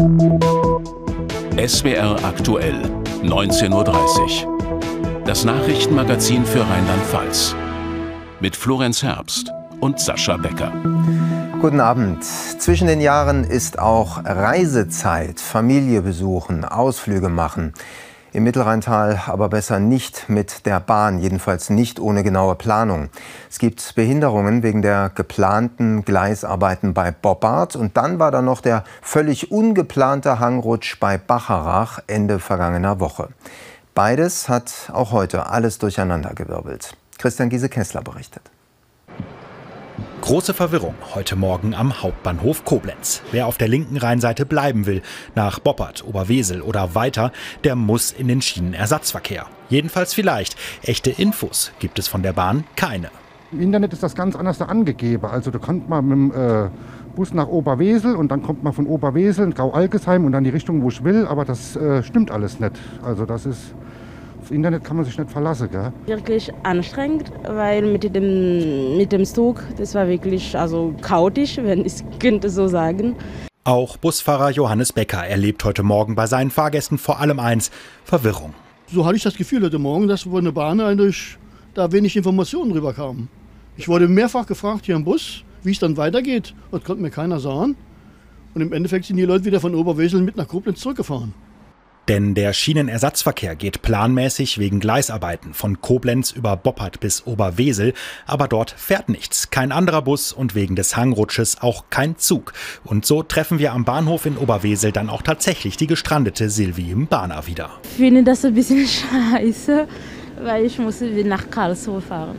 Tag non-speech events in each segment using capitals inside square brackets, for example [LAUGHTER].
SWR aktuell, 19.30 Uhr. Das Nachrichtenmagazin für Rheinland-Pfalz. Mit Florenz Herbst und Sascha Becker. Guten Abend. Zwischen den Jahren ist auch Reisezeit, Familie besuchen, Ausflüge machen. Im Mittelrheintal aber besser nicht mit der Bahn, jedenfalls nicht ohne genaue Planung. Es gibt Behinderungen wegen der geplanten Gleisarbeiten bei Bobbart und dann war da noch der völlig ungeplante Hangrutsch bei Bacharach Ende vergangener Woche. Beides hat auch heute alles durcheinandergewirbelt. Christian Giese-Kessler berichtet. Große Verwirrung heute Morgen am Hauptbahnhof Koblenz. Wer auf der linken Rheinseite bleiben will, nach Boppert, Oberwesel oder weiter, der muss in den Schienenersatzverkehr. Jedenfalls vielleicht. Echte Infos gibt es von der Bahn keine. Im Internet ist das ganz anders da angegeben. Also da kommt man mit dem äh, Bus nach Oberwesel und dann kommt man von Oberwesel in Grau-Algesheim und dann die Richtung, wo ich will. Aber das äh, stimmt alles nicht. Also das ist Internet kann man sich nicht verlassen. Gell? Wirklich anstrengend, weil mit dem, mit dem Zug, das war wirklich also chaotisch, [LAUGHS] wenn ich könnte so sagen. Auch Busfahrer Johannes Becker erlebt heute Morgen bei seinen Fahrgästen vor allem eins, Verwirrung. So hatte ich das Gefühl heute Morgen, dass von der Bahn eigentlich da wenig Informationen rüberkamen. Ich wurde mehrfach gefragt hier im Bus, wie es dann weitergeht. Das konnte mir keiner sagen. Und im Endeffekt sind die Leute wieder von Oberwesel mit nach Koblenz zurückgefahren. Denn der Schienenersatzverkehr geht planmäßig wegen Gleisarbeiten von Koblenz über Boppard bis Oberwesel, aber dort fährt nichts, kein anderer Bus und wegen des Hangrutsches auch kein Zug. Und so treffen wir am Bahnhof in Oberwesel dann auch tatsächlich die gestrandete Silvi im Bahner wieder. Ich finde das ein bisschen [LAUGHS] scheiße, weil ich muss nach Karlsruhe fahren.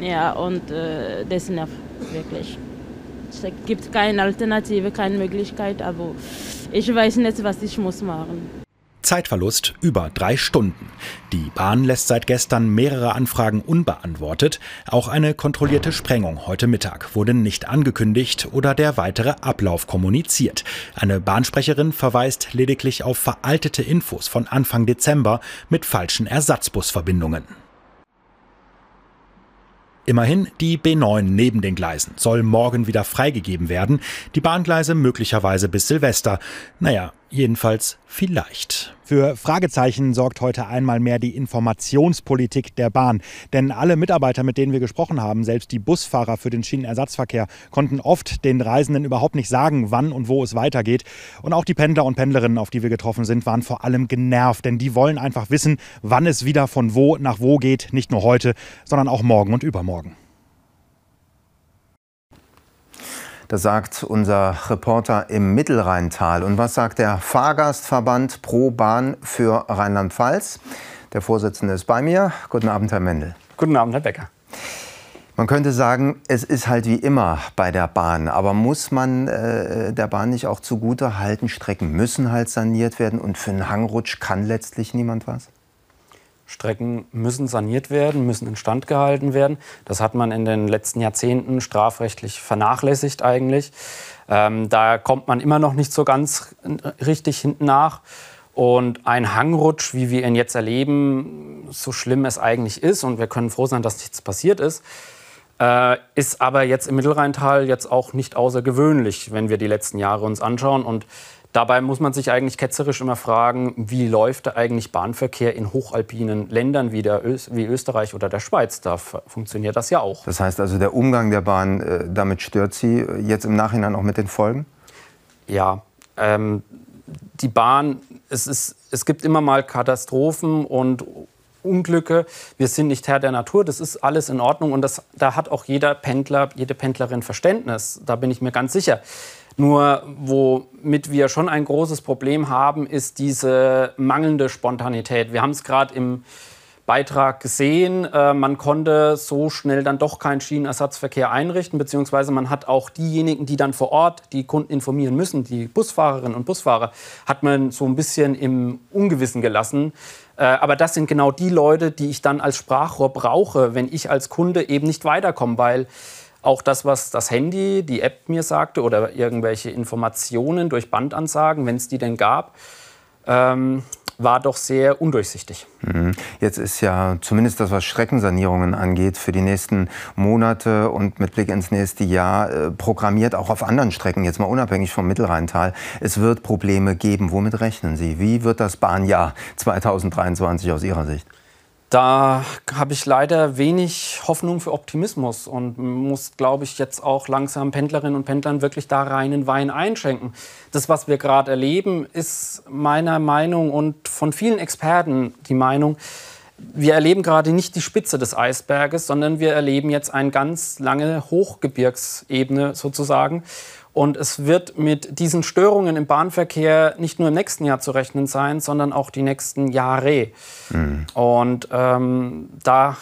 Ja, und äh, das nervt wirklich. Es gibt keine Alternative, keine Möglichkeit, aber ich weiß nicht, was ich muss machen. Zeitverlust über drei Stunden. Die Bahn lässt seit gestern mehrere Anfragen unbeantwortet. Auch eine kontrollierte Sprengung heute Mittag wurde nicht angekündigt oder der weitere Ablauf kommuniziert. Eine Bahnsprecherin verweist lediglich auf veraltete Infos von Anfang Dezember mit falschen Ersatzbusverbindungen. Immerhin, die B9 neben den Gleisen soll morgen wieder freigegeben werden, die Bahngleise möglicherweise bis Silvester. Naja, jedenfalls vielleicht. Für Fragezeichen sorgt heute einmal mehr die Informationspolitik der Bahn. Denn alle Mitarbeiter, mit denen wir gesprochen haben, selbst die Busfahrer für den Schienenersatzverkehr, konnten oft den Reisenden überhaupt nicht sagen, wann und wo es weitergeht. Und auch die Pendler und Pendlerinnen, auf die wir getroffen sind, waren vor allem genervt. Denn die wollen einfach wissen, wann es wieder von wo nach wo geht. Nicht nur heute, sondern auch morgen und übermorgen. Das sagt unser Reporter im Mittelrheintal. Und was sagt der Fahrgastverband Pro Bahn für Rheinland-Pfalz? Der Vorsitzende ist bei mir. Guten Abend, Herr Mendel. Guten Abend, Herr Becker. Man könnte sagen, es ist halt wie immer bei der Bahn. Aber muss man äh, der Bahn nicht auch zugute halten, Strecken müssen halt saniert werden und für einen Hangrutsch kann letztlich niemand was? Strecken müssen saniert werden, müssen instand gehalten werden. Das hat man in den letzten Jahrzehnten strafrechtlich vernachlässigt eigentlich. Ähm, da kommt man immer noch nicht so ganz richtig hinten nach. Und ein Hangrutsch, wie wir ihn jetzt erleben, so schlimm es eigentlich ist, und wir können froh sein, dass nichts passiert ist, äh, ist aber jetzt im Mittelrheintal jetzt auch nicht außergewöhnlich, wenn wir die letzten Jahre uns anschauen. Und Dabei muss man sich eigentlich ketzerisch immer fragen, wie läuft eigentlich Bahnverkehr in hochalpinen Ländern wie, der Ö wie Österreich oder der Schweiz? Da funktioniert das ja auch. Das heißt also, der Umgang der Bahn, äh, damit stört Sie jetzt im Nachhinein auch mit den Folgen? Ja, ähm, die Bahn, es, ist, es gibt immer mal Katastrophen und Unglücke. Wir sind nicht Herr der Natur, das ist alles in Ordnung und das, da hat auch jeder Pendler, jede Pendlerin Verständnis. Da bin ich mir ganz sicher. Nur womit wir schon ein großes Problem haben, ist diese mangelnde Spontanität. Wir haben es gerade im Beitrag gesehen. Äh, man konnte so schnell dann doch keinen Schienenersatzverkehr einrichten, beziehungsweise man hat auch diejenigen, die dann vor Ort die Kunden informieren müssen, die Busfahrerinnen und Busfahrer, hat man so ein bisschen im Ungewissen gelassen. Äh, aber das sind genau die Leute, die ich dann als Sprachrohr brauche, wenn ich als Kunde eben nicht weiterkomme, weil auch das, was das Handy, die App mir sagte oder irgendwelche Informationen durch Bandansagen, wenn es die denn gab, ähm, war doch sehr undurchsichtig. Mhm. Jetzt ist ja zumindest das, was Streckensanierungen angeht, für die nächsten Monate und mit Blick ins nächste Jahr äh, programmiert, auch auf anderen Strecken, jetzt mal unabhängig vom Mittelrheintal. Es wird Probleme geben. Womit rechnen Sie? Wie wird das Bahnjahr 2023 aus Ihrer Sicht? Da habe ich leider wenig Hoffnung für Optimismus und muss, glaube ich, jetzt auch langsam Pendlerinnen und Pendlern wirklich da reinen Wein einschenken. Das, was wir gerade erleben, ist meiner Meinung und von vielen Experten die Meinung, wir erleben gerade nicht die Spitze des Eisberges, sondern wir erleben jetzt eine ganz lange Hochgebirgsebene sozusagen. Und es wird mit diesen Störungen im Bahnverkehr nicht nur im nächsten Jahr zu rechnen sein, sondern auch die nächsten Jahre. Mhm. Und ähm, da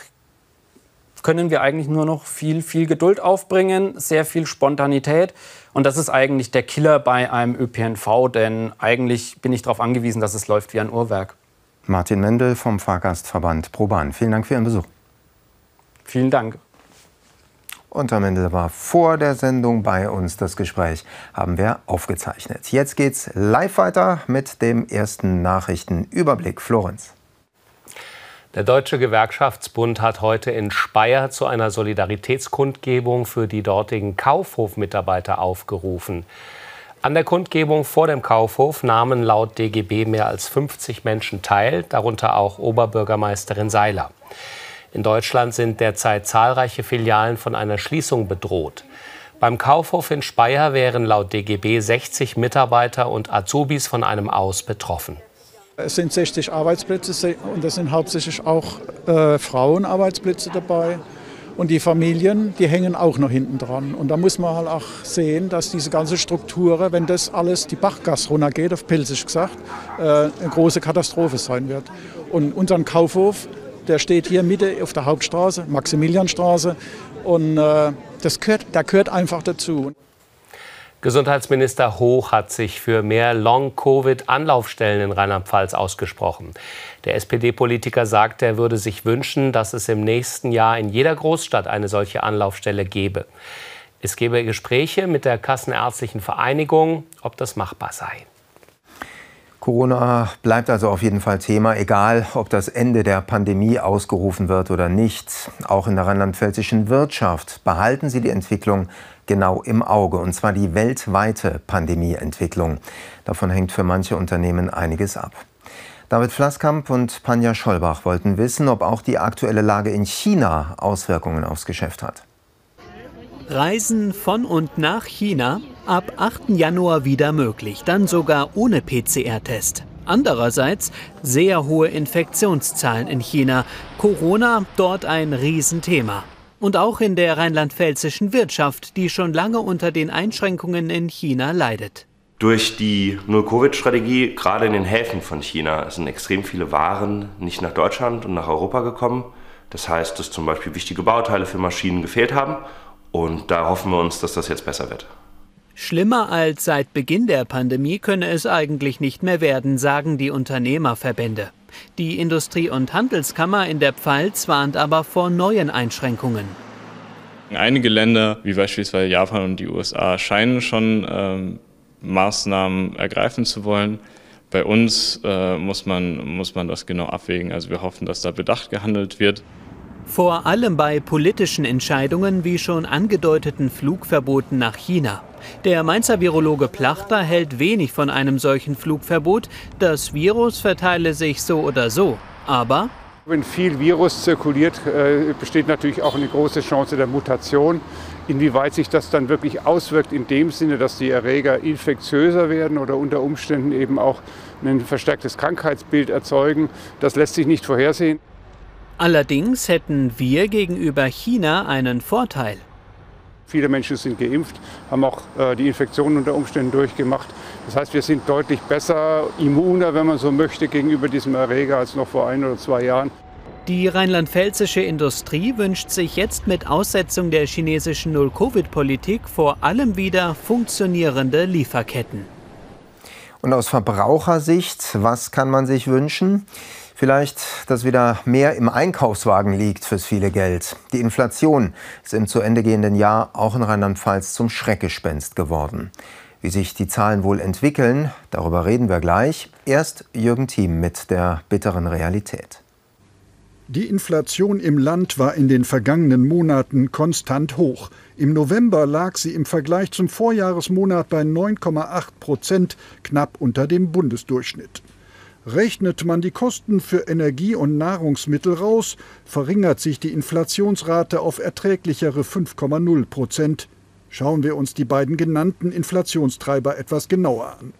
können wir eigentlich nur noch viel, viel Geduld aufbringen, sehr viel Spontanität. Und das ist eigentlich der Killer bei einem ÖPNV, denn eigentlich bin ich darauf angewiesen, dass es läuft wie ein Uhrwerk. Martin Mendel vom Fahrgastverband ProBahn. Vielen Dank für Ihren Besuch. Vielen Dank. Und am Ende war vor der Sendung bei uns. Das Gespräch haben wir aufgezeichnet. Jetzt geht's live weiter mit dem ersten Nachrichtenüberblick. Florenz. Der Deutsche Gewerkschaftsbund hat heute in Speyer zu einer Solidaritätskundgebung für die dortigen Kaufhofmitarbeiter aufgerufen. An der Kundgebung vor dem Kaufhof nahmen laut DGB mehr als 50 Menschen teil, darunter auch Oberbürgermeisterin Seiler. In Deutschland sind derzeit zahlreiche Filialen von einer Schließung bedroht. Beim Kaufhof in Speyer wären laut DGB 60 Mitarbeiter und Azubis von einem Aus betroffen. Es sind 60 Arbeitsplätze und es sind hauptsächlich auch äh, Frauenarbeitsplätze dabei. Und die Familien, die hängen auch noch hinten dran. Und da muss man halt auch sehen, dass diese ganze Struktur, wenn das alles die Bachgas runtergeht, auf Pilzig gesagt, äh, eine große Katastrophe sein wird. Und unseren Kaufhof, der steht hier Mitte auf der Hauptstraße, Maximilianstraße. Und äh, das gehört, der gehört einfach dazu. Gesundheitsminister Hoch hat sich für mehr Long-Covid-Anlaufstellen in Rheinland-Pfalz ausgesprochen. Der SPD-Politiker sagt, er würde sich wünschen, dass es im nächsten Jahr in jeder Großstadt eine solche Anlaufstelle gäbe. Es gebe Gespräche mit der Kassenärztlichen Vereinigung, ob das machbar sei. Corona bleibt also auf jeden Fall Thema, egal ob das Ende der Pandemie ausgerufen wird oder nicht. Auch in der rheinland-pfälzischen Wirtschaft behalten Sie die Entwicklung genau im Auge, und zwar die weltweite Pandemieentwicklung. Davon hängt für manche Unternehmen einiges ab. David Flasskamp und Panja Schollbach wollten wissen, ob auch die aktuelle Lage in China Auswirkungen aufs Geschäft hat. Reisen von und nach China ab 8. Januar wieder möglich, dann sogar ohne PCR-Test. Andererseits sehr hohe Infektionszahlen in China. Corona dort ein Riesenthema. Und auch in der rheinland-pfälzischen Wirtschaft, die schon lange unter den Einschränkungen in China leidet. Durch die Null-Covid-Strategie, gerade in den Häfen von China, sind extrem viele Waren nicht nach Deutschland und nach Europa gekommen. Das heißt, dass zum Beispiel wichtige Bauteile für Maschinen gefehlt haben. Und da hoffen wir uns, dass das jetzt besser wird. Schlimmer als seit Beginn der Pandemie könne es eigentlich nicht mehr werden, sagen die Unternehmerverbände. Die Industrie- und Handelskammer in der Pfalz warnt aber vor neuen Einschränkungen. Einige Länder, wie beispielsweise Japan und die USA, scheinen schon ähm, Maßnahmen ergreifen zu wollen. Bei uns äh, muss, man, muss man das genau abwägen. Also wir hoffen, dass da bedacht gehandelt wird. Vor allem bei politischen Entscheidungen wie schon angedeuteten Flugverboten nach China. Der Mainzer Virologe Plachter hält wenig von einem solchen Flugverbot. Das Virus verteile sich so oder so. Aber wenn viel Virus zirkuliert, äh, besteht natürlich auch eine große Chance der Mutation. Inwieweit sich das dann wirklich auswirkt, in dem Sinne, dass die Erreger infektiöser werden oder unter Umständen eben auch ein verstärktes Krankheitsbild erzeugen, das lässt sich nicht vorhersehen. Allerdings hätten wir gegenüber China einen Vorteil. Viele Menschen sind geimpft, haben auch äh, die Infektionen unter Umständen durchgemacht. Das heißt, wir sind deutlich besser, immuner, wenn man so möchte, gegenüber diesem Erreger als noch vor ein oder zwei Jahren. Die rheinland-pfälzische Industrie wünscht sich jetzt mit Aussetzung der chinesischen Null-Covid-Politik vor allem wieder funktionierende Lieferketten. Und aus Verbrauchersicht, was kann man sich wünschen? Vielleicht, dass wieder mehr im Einkaufswagen liegt fürs viele Geld. Die Inflation ist im zu Ende gehenden Jahr auch in Rheinland-Pfalz zum Schreckgespenst geworden. Wie sich die Zahlen wohl entwickeln, darüber reden wir gleich. Erst Jürgen Thiem mit der bitteren Realität. Die Inflation im Land war in den vergangenen Monaten konstant hoch. Im November lag sie im Vergleich zum Vorjahresmonat bei 9,8 Prozent, knapp unter dem Bundesdurchschnitt. Rechnet man die Kosten für Energie und Nahrungsmittel raus, verringert sich die Inflationsrate auf erträglichere 5,0 Prozent. Schauen wir uns die beiden genannten Inflationstreiber etwas genauer an.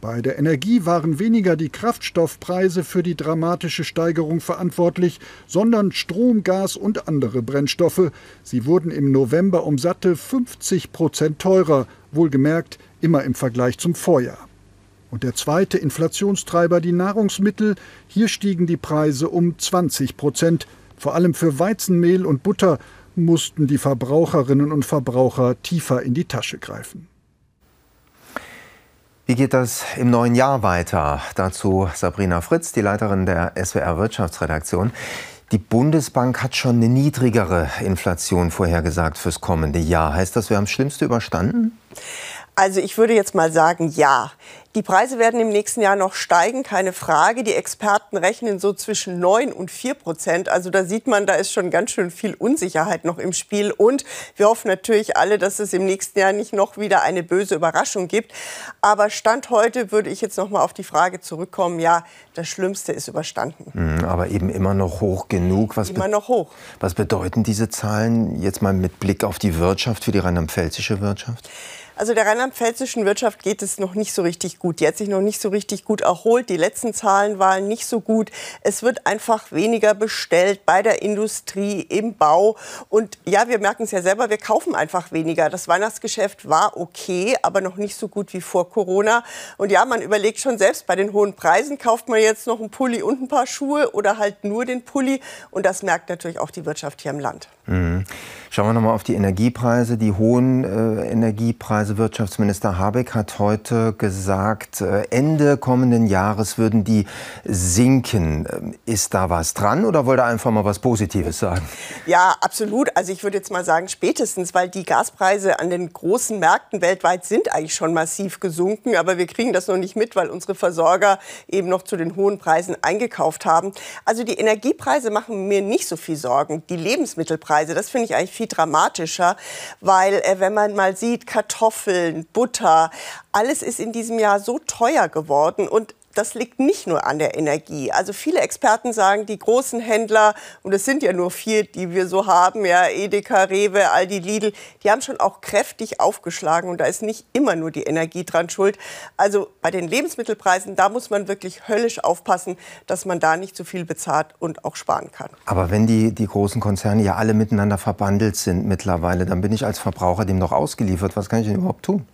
Bei der Energie waren weniger die Kraftstoffpreise für die dramatische Steigerung verantwortlich, sondern Strom, Gas und andere Brennstoffe. Sie wurden im November um satte 50 Prozent teurer, wohlgemerkt immer im Vergleich zum Vorjahr. Und der zweite Inflationstreiber die Nahrungsmittel. Hier stiegen die Preise um 20 Prozent. Vor allem für Weizenmehl und Butter mussten die Verbraucherinnen und Verbraucher tiefer in die Tasche greifen. Wie geht das im neuen Jahr weiter? Dazu Sabrina Fritz, die Leiterin der SWR Wirtschaftsredaktion. Die Bundesbank hat schon eine niedrigere Inflation vorhergesagt fürs kommende Jahr. Heißt das, wir haben das Schlimmste überstanden? Also ich würde jetzt mal sagen, ja. Die Preise werden im nächsten Jahr noch steigen, keine Frage. Die Experten rechnen so zwischen 9 und 4 Prozent. Also da sieht man, da ist schon ganz schön viel Unsicherheit noch im Spiel. Und wir hoffen natürlich alle, dass es im nächsten Jahr nicht noch wieder eine böse Überraschung gibt. Aber Stand heute würde ich jetzt noch mal auf die Frage zurückkommen. Ja, das Schlimmste ist überstanden. Hm, aber eben immer noch hoch genug. Was immer noch hoch. Was bedeuten diese Zahlen jetzt mal mit Blick auf die Wirtschaft, für die rheinland-pfälzische Wirtschaft? Also der rheinland-pfälzischen Wirtschaft geht es noch nicht so richtig gut. Die hat sich noch nicht so richtig gut erholt. Die letzten Zahlen waren nicht so gut. Es wird einfach weniger bestellt bei der Industrie, im Bau. Und ja, wir merken es ja selber, wir kaufen einfach weniger. Das Weihnachtsgeschäft war okay, aber noch nicht so gut wie vor Corona. Und ja, man überlegt schon selbst, bei den hohen Preisen kauft man jetzt noch einen Pulli und ein paar Schuhe oder halt nur den Pulli. Und das merkt natürlich auch die Wirtschaft hier im Land. Mhm. Schauen wir nochmal auf die Energiepreise, die hohen äh, Energiepreise. Wirtschaftsminister Habeck hat heute gesagt, äh, Ende kommenden Jahres würden die sinken. Ähm, ist da was dran oder wollte er einfach mal was Positives sagen? Ja, absolut. Also ich würde jetzt mal sagen, spätestens, weil die Gaspreise an den großen Märkten weltweit sind eigentlich schon massiv gesunken. Aber wir kriegen das noch nicht mit, weil unsere Versorger eben noch zu den hohen Preisen eingekauft haben. Also die Energiepreise machen mir nicht so viel Sorgen. Die Lebensmittelpreise, das finde ich eigentlich viel dramatischer, weil äh, wenn man mal sieht, Kartoffeln, Butter, alles ist in diesem Jahr so teuer geworden und das liegt nicht nur an der Energie. Also viele Experten sagen, die großen Händler, und es sind ja nur vier, die wir so haben, ja, Edeka, Rewe, Aldi, Lidl, die haben schon auch kräftig aufgeschlagen und da ist nicht immer nur die Energie dran schuld. Also bei den Lebensmittelpreisen, da muss man wirklich höllisch aufpassen, dass man da nicht zu viel bezahlt und auch sparen kann. Aber wenn die, die großen Konzerne ja alle miteinander verbandelt sind mittlerweile, dann bin ich als Verbraucher dem noch ausgeliefert. Was kann ich denn überhaupt tun?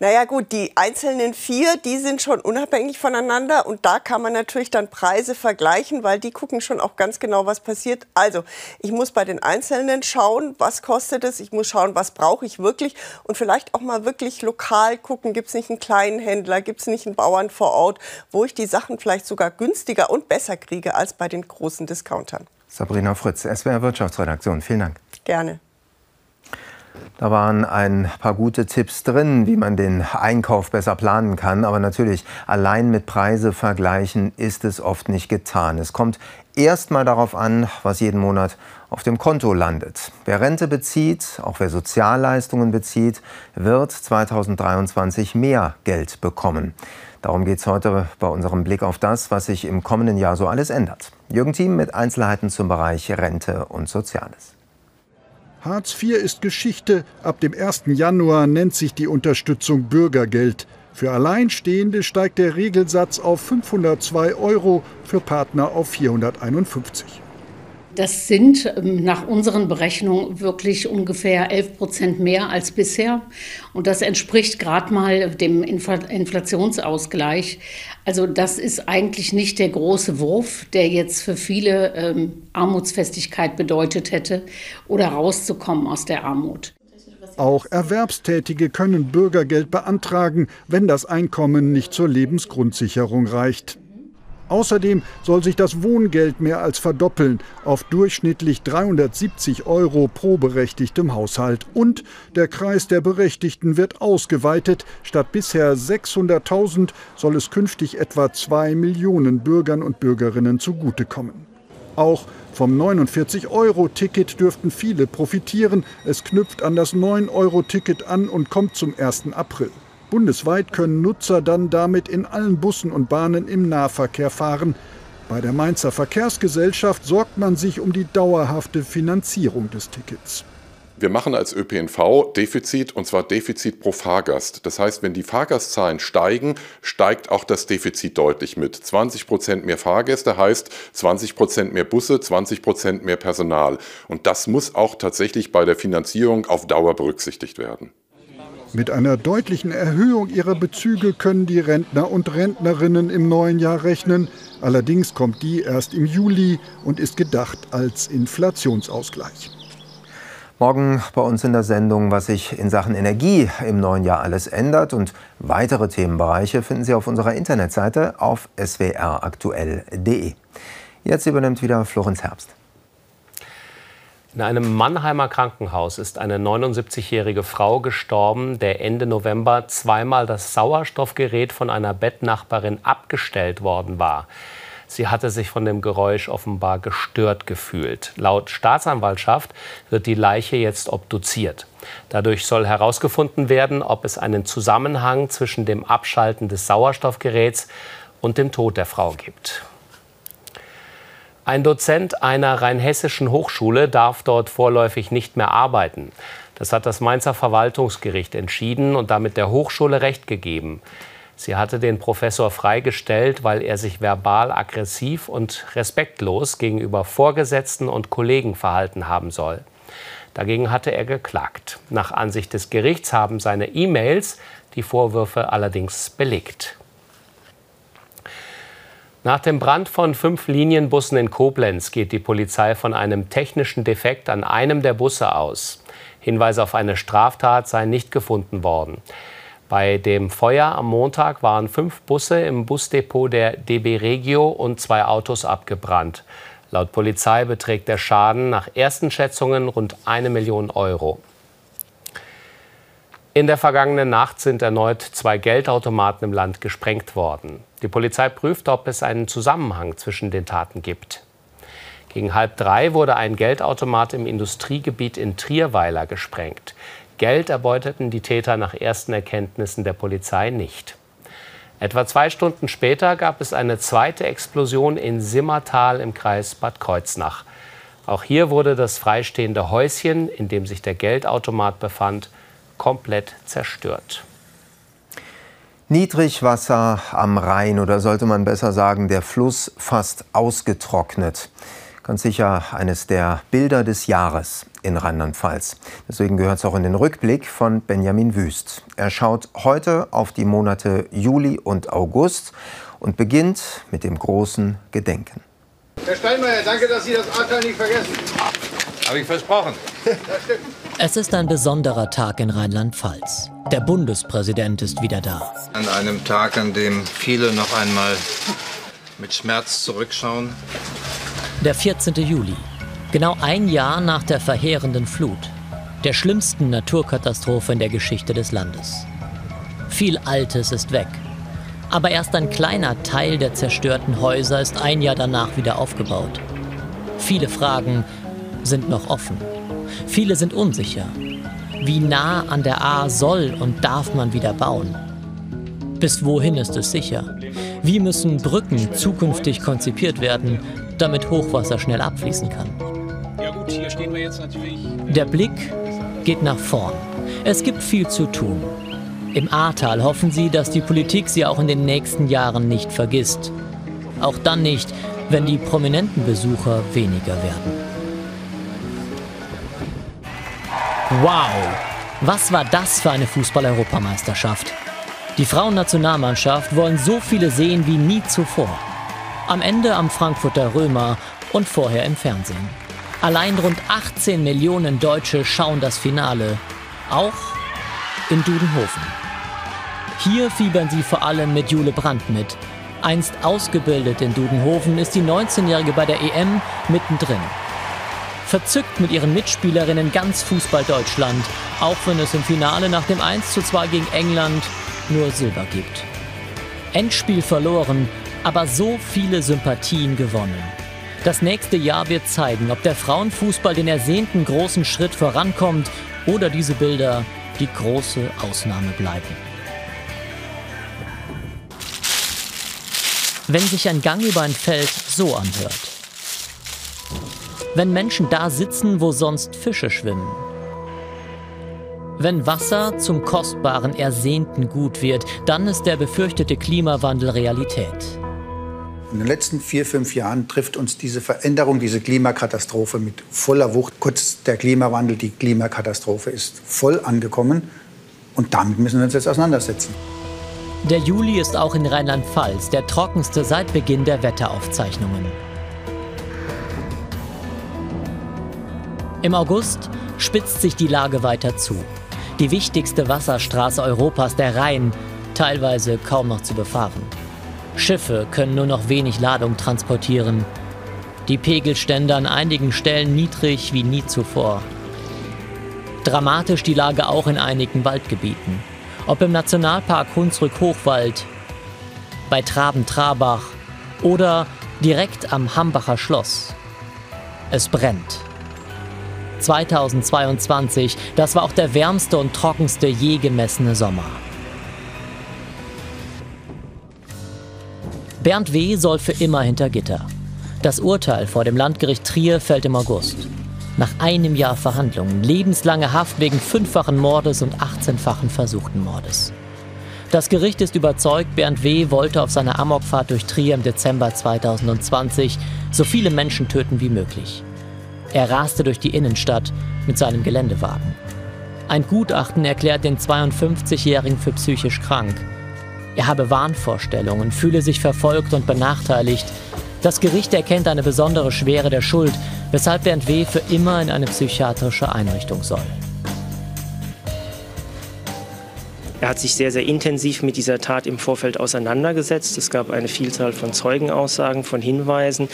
Naja gut, die einzelnen vier, die sind schon unabhängig voneinander miteinander und da kann man natürlich dann Preise vergleichen, weil die gucken schon auch ganz genau, was passiert. Also ich muss bei den Einzelnen schauen, was kostet es, ich muss schauen, was brauche ich wirklich und vielleicht auch mal wirklich lokal gucken, gibt es nicht einen kleinen Händler, gibt es nicht einen Bauern vor Ort, wo ich die Sachen vielleicht sogar günstiger und besser kriege als bei den großen Discountern. Sabrina Fritz, SWR Wirtschaftsredaktion, vielen Dank. Gerne. Da waren ein paar gute Tipps drin, wie man den Einkauf besser planen kann. Aber natürlich, allein mit Preise vergleichen ist es oft nicht getan. Es kommt erst mal darauf an, was jeden Monat auf dem Konto landet. Wer Rente bezieht, auch wer Sozialleistungen bezieht, wird 2023 mehr Geld bekommen. Darum geht es heute bei unserem Blick auf das, was sich im kommenden Jahr so alles ändert. Jürgen Thiem mit Einzelheiten zum Bereich Rente und Soziales. Hartz IV ist Geschichte. Ab dem 1. Januar nennt sich die Unterstützung Bürgergeld. Für Alleinstehende steigt der Regelsatz auf 502 Euro, für Partner auf 451. Das sind ähm, nach unseren Berechnungen wirklich ungefähr 11 Prozent mehr als bisher. Und das entspricht gerade mal dem Inflationsausgleich. Also das ist eigentlich nicht der große Wurf, der jetzt für viele ähm, Armutsfestigkeit bedeutet hätte oder rauszukommen aus der Armut. Auch Erwerbstätige können Bürgergeld beantragen, wenn das Einkommen nicht zur Lebensgrundsicherung reicht. Außerdem soll sich das Wohngeld mehr als verdoppeln auf durchschnittlich 370 Euro pro berechtigtem Haushalt. Und der Kreis der Berechtigten wird ausgeweitet. Statt bisher 600.000 soll es künftig etwa zwei Millionen Bürgern und Bürgerinnen zugutekommen. Auch vom 49-Euro-Ticket dürften viele profitieren. Es knüpft an das 9-Euro-Ticket an und kommt zum 1. April. Bundesweit können Nutzer dann damit in allen Bussen und Bahnen im Nahverkehr fahren. Bei der Mainzer Verkehrsgesellschaft sorgt man sich um die dauerhafte Finanzierung des Tickets. Wir machen als ÖPNV Defizit und zwar Defizit pro Fahrgast. Das heißt, wenn die Fahrgastzahlen steigen, steigt auch das Defizit deutlich mit. 20 Prozent mehr Fahrgäste heißt 20 Prozent mehr Busse, 20 Prozent mehr Personal. Und das muss auch tatsächlich bei der Finanzierung auf Dauer berücksichtigt werden. Mit einer deutlichen Erhöhung ihrer Bezüge können die Rentner und Rentnerinnen im neuen Jahr rechnen. Allerdings kommt die erst im Juli und ist gedacht als Inflationsausgleich. Morgen bei uns in der Sendung, was sich in Sachen Energie im neuen Jahr alles ändert. Und weitere Themenbereiche finden Sie auf unserer Internetseite auf swraktuell.de. Jetzt übernimmt wieder Florenz Herbst. In einem Mannheimer Krankenhaus ist eine 79-jährige Frau gestorben, der Ende November zweimal das Sauerstoffgerät von einer Bettnachbarin abgestellt worden war. Sie hatte sich von dem Geräusch offenbar gestört gefühlt. Laut Staatsanwaltschaft wird die Leiche jetzt obduziert. Dadurch soll herausgefunden werden, ob es einen Zusammenhang zwischen dem Abschalten des Sauerstoffgeräts und dem Tod der Frau gibt. Ein Dozent einer rheinhessischen Hochschule darf dort vorläufig nicht mehr arbeiten. Das hat das Mainzer Verwaltungsgericht entschieden und damit der Hochschule Recht gegeben. Sie hatte den Professor freigestellt, weil er sich verbal aggressiv und respektlos gegenüber Vorgesetzten und Kollegen verhalten haben soll. Dagegen hatte er geklagt. Nach Ansicht des Gerichts haben seine E-Mails die Vorwürfe allerdings belegt. Nach dem Brand von fünf Linienbussen in Koblenz geht die Polizei von einem technischen Defekt an einem der Busse aus. Hinweise auf eine Straftat seien nicht gefunden worden. Bei dem Feuer am Montag waren fünf Busse im Busdepot der DB Regio und zwei Autos abgebrannt. Laut Polizei beträgt der Schaden nach ersten Schätzungen rund eine Million Euro. In der vergangenen Nacht sind erneut zwei Geldautomaten im Land gesprengt worden. Die Polizei prüft, ob es einen Zusammenhang zwischen den Taten gibt. Gegen halb drei wurde ein Geldautomat im Industriegebiet in Trierweiler gesprengt. Geld erbeuteten die Täter nach ersten Erkenntnissen der Polizei nicht. Etwa zwei Stunden später gab es eine zweite Explosion in Simmertal im Kreis Bad Kreuznach. Auch hier wurde das freistehende Häuschen, in dem sich der Geldautomat befand, komplett zerstört. Niedrigwasser am Rhein oder sollte man besser sagen, der Fluss fast ausgetrocknet. Ganz sicher eines der Bilder des Jahres in Rheinland-Pfalz. Deswegen gehört es auch in den Rückblick von Benjamin Wüst. Er schaut heute auf die Monate Juli und August und beginnt mit dem großen Gedenken. Herr Steinmeier, danke, dass Sie das Ahrtal nicht vergessen. Habe ich versprochen. Es ist ein besonderer Tag in Rheinland-Pfalz. Der Bundespräsident ist wieder da. An einem Tag, an dem viele noch einmal mit Schmerz zurückschauen. Der 14. Juli. Genau ein Jahr nach der verheerenden Flut. Der schlimmsten Naturkatastrophe in der Geschichte des Landes. Viel Altes ist weg. Aber erst ein kleiner Teil der zerstörten Häuser ist ein Jahr danach wieder aufgebaut. Viele Fragen sind noch offen. Viele sind unsicher. Wie nah an der A soll und darf man wieder bauen? Bis wohin ist es sicher? Wie müssen Brücken zukünftig konzipiert werden, damit Hochwasser schnell abfließen kann? Der Blick geht nach vorn. Es gibt viel zu tun. Im Ahrtal hoffen sie, dass die Politik sie auch in den nächsten Jahren nicht vergisst. Auch dann nicht, wenn die prominenten Besucher weniger werden. Wow, was war das für eine Fußball-Europameisterschaft? Die Frauennationalmannschaft wollen so viele sehen wie nie zuvor. Am Ende am Frankfurter Römer und vorher im Fernsehen. Allein rund 18 Millionen Deutsche schauen das Finale, auch in Dudenhofen. Hier fiebern sie vor allem mit Jule Brandt mit, Einst ausgebildet in Dudenhofen ist die 19-Jährige bei der EM mittendrin. Verzückt mit ihren Mitspielerinnen ganz Fußball Deutschland, auch wenn es im Finale nach dem 1:2 gegen England nur Silber gibt. Endspiel verloren, aber so viele Sympathien gewonnen. Das nächste Jahr wird zeigen, ob der Frauenfußball den ersehnten großen Schritt vorankommt oder diese Bilder die große Ausnahme bleiben. Wenn sich ein Gang über ein Feld so anhört. Wenn Menschen da sitzen, wo sonst Fische schwimmen. Wenn Wasser zum kostbaren, ersehnten Gut wird, dann ist der befürchtete Klimawandel Realität. In den letzten vier, fünf Jahren trifft uns diese Veränderung, diese Klimakatastrophe mit voller Wucht. Kurz der Klimawandel, die Klimakatastrophe ist voll angekommen. Und damit müssen wir uns jetzt auseinandersetzen. Der Juli ist auch in Rheinland-Pfalz der trockenste seit Beginn der Wetteraufzeichnungen. Im August spitzt sich die Lage weiter zu. Die wichtigste Wasserstraße Europas, der Rhein, teilweise kaum noch zu befahren. Schiffe können nur noch wenig Ladung transportieren. Die Pegelstände an einigen Stellen niedrig wie nie zuvor. Dramatisch die Lage auch in einigen Waldgebieten ob im Nationalpark Hunsrück-Hochwald, bei Traben-Trabach oder direkt am Hambacher Schloss. Es brennt. 2022, das war auch der wärmste und trockenste je gemessene Sommer. Bernd W. soll für immer hinter Gitter. Das Urteil vor dem Landgericht Trier fällt im August. Nach einem Jahr Verhandlungen lebenslange Haft wegen fünffachen Mordes und 18-fachen versuchten Mordes. Das Gericht ist überzeugt, Bernd W. wollte auf seiner Amokfahrt durch Trier im Dezember 2020 so viele Menschen töten wie möglich. Er raste durch die Innenstadt mit seinem Geländewagen. Ein Gutachten erklärt den 52-Jährigen für psychisch krank. Er habe Wahnvorstellungen, fühle sich verfolgt und benachteiligt. Das Gericht erkennt eine besondere Schwere der Schuld weshalb Bernd W. für immer in eine psychiatrische Einrichtung soll. Er hat sich sehr, sehr intensiv mit dieser Tat im Vorfeld auseinandergesetzt. Es gab eine Vielzahl von Zeugenaussagen, von Hinweisen,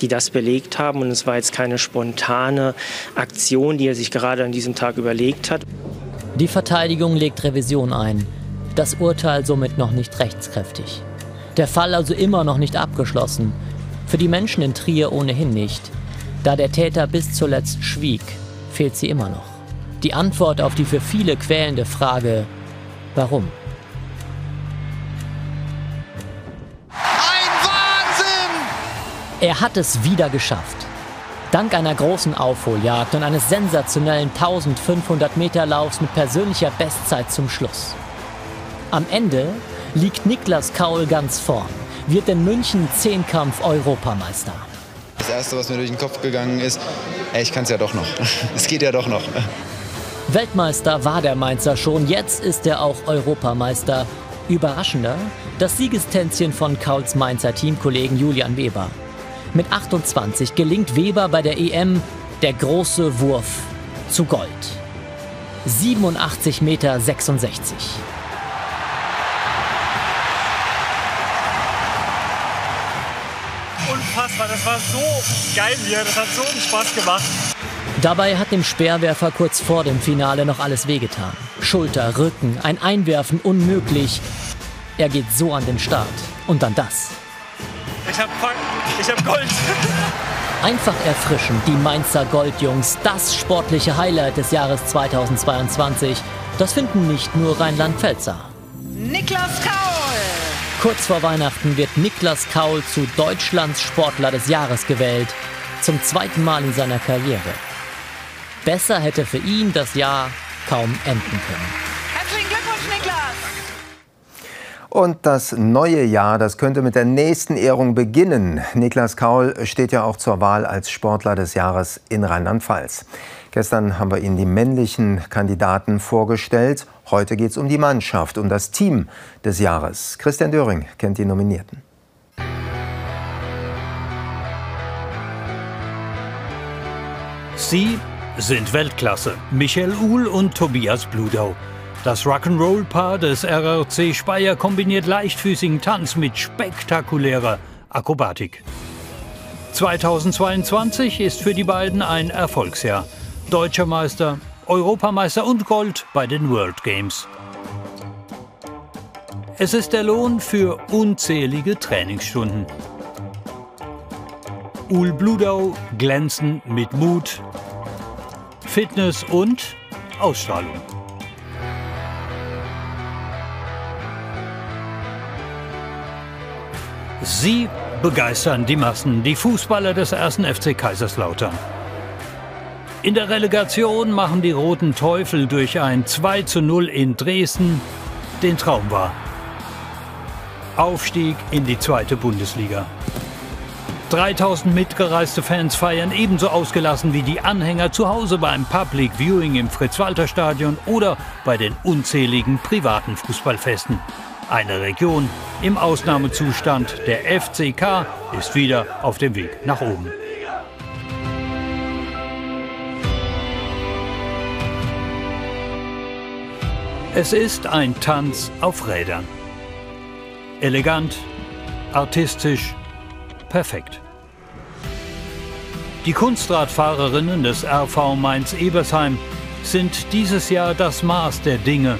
die das belegt haben. Und es war jetzt keine spontane Aktion, die er sich gerade an diesem Tag überlegt hat. Die Verteidigung legt Revision ein. Das Urteil somit noch nicht rechtskräftig. Der Fall also immer noch nicht abgeschlossen. Für die Menschen in Trier ohnehin nicht. Da der Täter bis zuletzt schwieg, fehlt sie immer noch. Die Antwort auf die für viele quälende Frage, warum? Ein Wahnsinn! Er hat es wieder geschafft. Dank einer großen Aufholjagd und eines sensationellen 1500 Meter Laufs mit persönlicher Bestzeit zum Schluss. Am Ende liegt Niklas Kaul ganz vorn, wird in München Zehnkampf Europameister. Das Erste, was mir durch den Kopf gegangen ist, ey, ich kann es ja doch noch. [LAUGHS] Es geht ja doch noch. Weltmeister war der Mainzer schon, jetzt ist er auch Europameister. Überraschender, das Siegestänzchen von Kauls Mainzer Teamkollegen Julian Weber. Mit 28 gelingt Weber bei der EM der große Wurf zu Gold. 87,66 Meter. unfassbar. Das war so geil hier. Das hat so einen Spaß gemacht. Dabei hat dem Speerwerfer kurz vor dem Finale noch alles wehgetan. Schulter, Rücken, ein Einwerfen unmöglich. Er geht so an den Start. Und dann das. Ich hab, ich hab Gold. [LAUGHS] Einfach erfrischend, die Mainzer Goldjungs, das sportliche Highlight des Jahres 2022. Das finden nicht nur Rheinland-Pfälzer. Niklas Kaul! Kurz vor Weihnachten wird Niklas Kaul zu Deutschlands Sportler des Jahres gewählt. Zum zweiten Mal in seiner Karriere. Besser hätte für ihn das Jahr kaum enden können. Herzlichen Glückwunsch, Niklas! Und das neue Jahr, das könnte mit der nächsten Ehrung beginnen. Niklas Kaul steht ja auch zur Wahl als Sportler des Jahres in Rheinland-Pfalz. Gestern haben wir Ihnen die männlichen Kandidaten vorgestellt. Heute geht es um die Mannschaft, um das Team des Jahres. Christian Döring kennt die Nominierten. Sie sind Weltklasse. Michael Uhl und Tobias Bludau. Das Rock'n'Roll-Paar des RRC Speyer kombiniert leichtfüßigen Tanz mit spektakulärer Akrobatik. 2022 ist für die beiden ein Erfolgsjahr. Deutscher Meister, Europameister und Gold bei den World Games. Es ist der Lohn für unzählige Trainingsstunden. Ul Bludau glänzen mit Mut, Fitness und Ausstrahlung. Sie begeistern die Massen, die Fußballer des ersten FC Kaiserslautern. In der Relegation machen die Roten Teufel durch ein 2 zu 0 in Dresden den Traum wahr. Aufstieg in die zweite Bundesliga. 3000 mitgereiste Fans feiern ebenso ausgelassen wie die Anhänger zu Hause beim Public Viewing im Fritz-Walter-Stadion oder bei den unzähligen privaten Fußballfesten. Eine Region im Ausnahmezustand. Der FCK ist wieder auf dem Weg nach oben. Es ist ein Tanz auf Rädern. Elegant, artistisch, perfekt. Die Kunstradfahrerinnen des RV Mainz-Ebersheim sind dieses Jahr das Maß der Dinge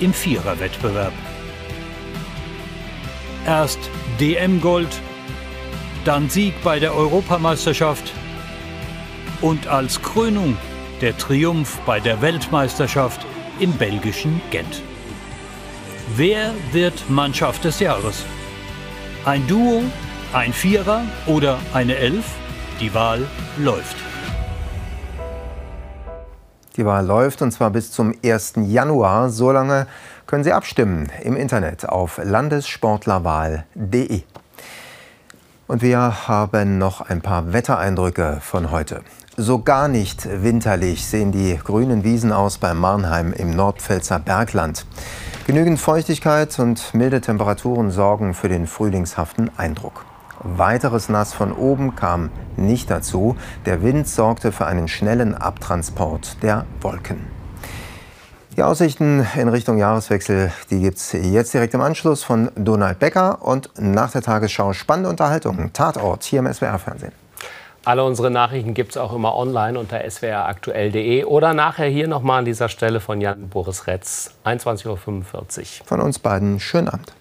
im Viererwettbewerb. Erst DM-Gold, dann Sieg bei der Europameisterschaft und als Krönung der Triumph bei der Weltmeisterschaft im belgischen Gent. Wer wird Mannschaft des Jahres? Ein Duo, ein Vierer oder eine Elf? Die Wahl läuft. Die Wahl läuft und zwar bis zum 1. Januar. So lange können Sie abstimmen im Internet auf landessportlerwahl.de. Und wir haben noch ein paar Wettereindrücke von heute. So gar nicht winterlich sehen die grünen Wiesen aus bei Marnheim im Nordpfälzer Bergland. Genügend Feuchtigkeit und milde Temperaturen sorgen für den frühlingshaften Eindruck. Weiteres Nass von oben kam nicht dazu. Der Wind sorgte für einen schnellen Abtransport der Wolken. Die Aussichten in Richtung Jahreswechsel, die gibt es jetzt direkt im Anschluss von Donald Becker und nach der Tagesschau spannende Unterhaltung. Tatort hier im SWR-Fernsehen. Alle unsere Nachrichten gibt es auch immer online unter swraktuell.de oder nachher hier nochmal an dieser Stelle von Jan Boris Retz, 21.45 Uhr. Von uns beiden schönen Abend.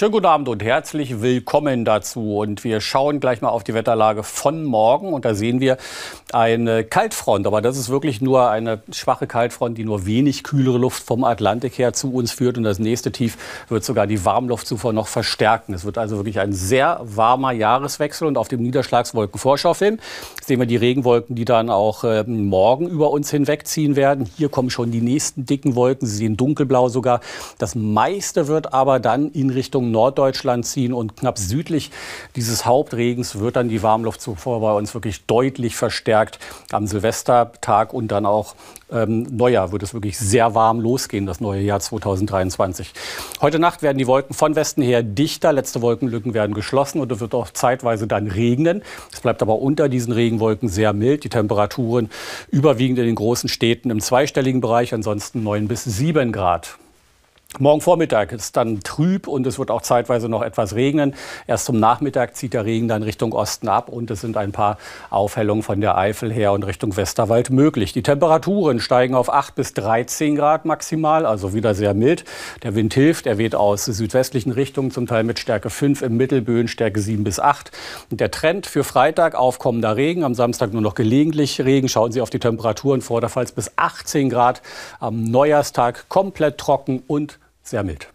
Schönen guten Abend und herzlich willkommen dazu. Und wir schauen gleich mal auf die Wetterlage von morgen. Und da sehen wir eine Kaltfront. Aber das ist wirklich nur eine schwache Kaltfront, die nur wenig kühlere Luft vom Atlantik her zu uns führt. Und das nächste Tief wird sogar die Warmluftzufuhr noch verstärken. Es wird also wirklich ein sehr warmer Jahreswechsel. Und auf dem Niederschlagswolkenvorschau-Film sehen wir die Regenwolken, die dann auch äh, morgen über uns hinwegziehen werden. Hier kommen schon die nächsten dicken Wolken. Sie sehen dunkelblau sogar. Das meiste wird aber dann in Richtung Norddeutschland ziehen und knapp südlich dieses Hauptregens wird dann die Warmluft zuvor bei uns wirklich deutlich verstärkt. Am Silvestertag und dann auch ähm, Neujahr wird es wirklich sehr warm losgehen, das neue Jahr 2023. Heute Nacht werden die Wolken von Westen her dichter, letzte Wolkenlücken werden geschlossen und es wird auch zeitweise dann regnen. Es bleibt aber unter diesen Regenwolken sehr mild. Die Temperaturen überwiegend in den großen Städten im zweistelligen Bereich, ansonsten 9 bis 7 Grad. Morgen Vormittag ist dann trüb und es wird auch zeitweise noch etwas regnen. Erst zum Nachmittag zieht der Regen dann Richtung Osten ab und es sind ein paar Aufhellungen von der Eifel her und Richtung Westerwald möglich. Die Temperaturen steigen auf 8 bis 13 Grad maximal, also wieder sehr mild. Der Wind hilft, er weht aus südwestlichen Richtungen, zum Teil mit Stärke 5 im Mittelböen, Stärke 7 bis 8. Und der Trend für Freitag aufkommender Regen, am Samstag nur noch gelegentlich Regen. Schauen Sie auf die Temperaturen, vorderfalls bis 18 Grad. Am Neujahrstag komplett trocken und sehr mild.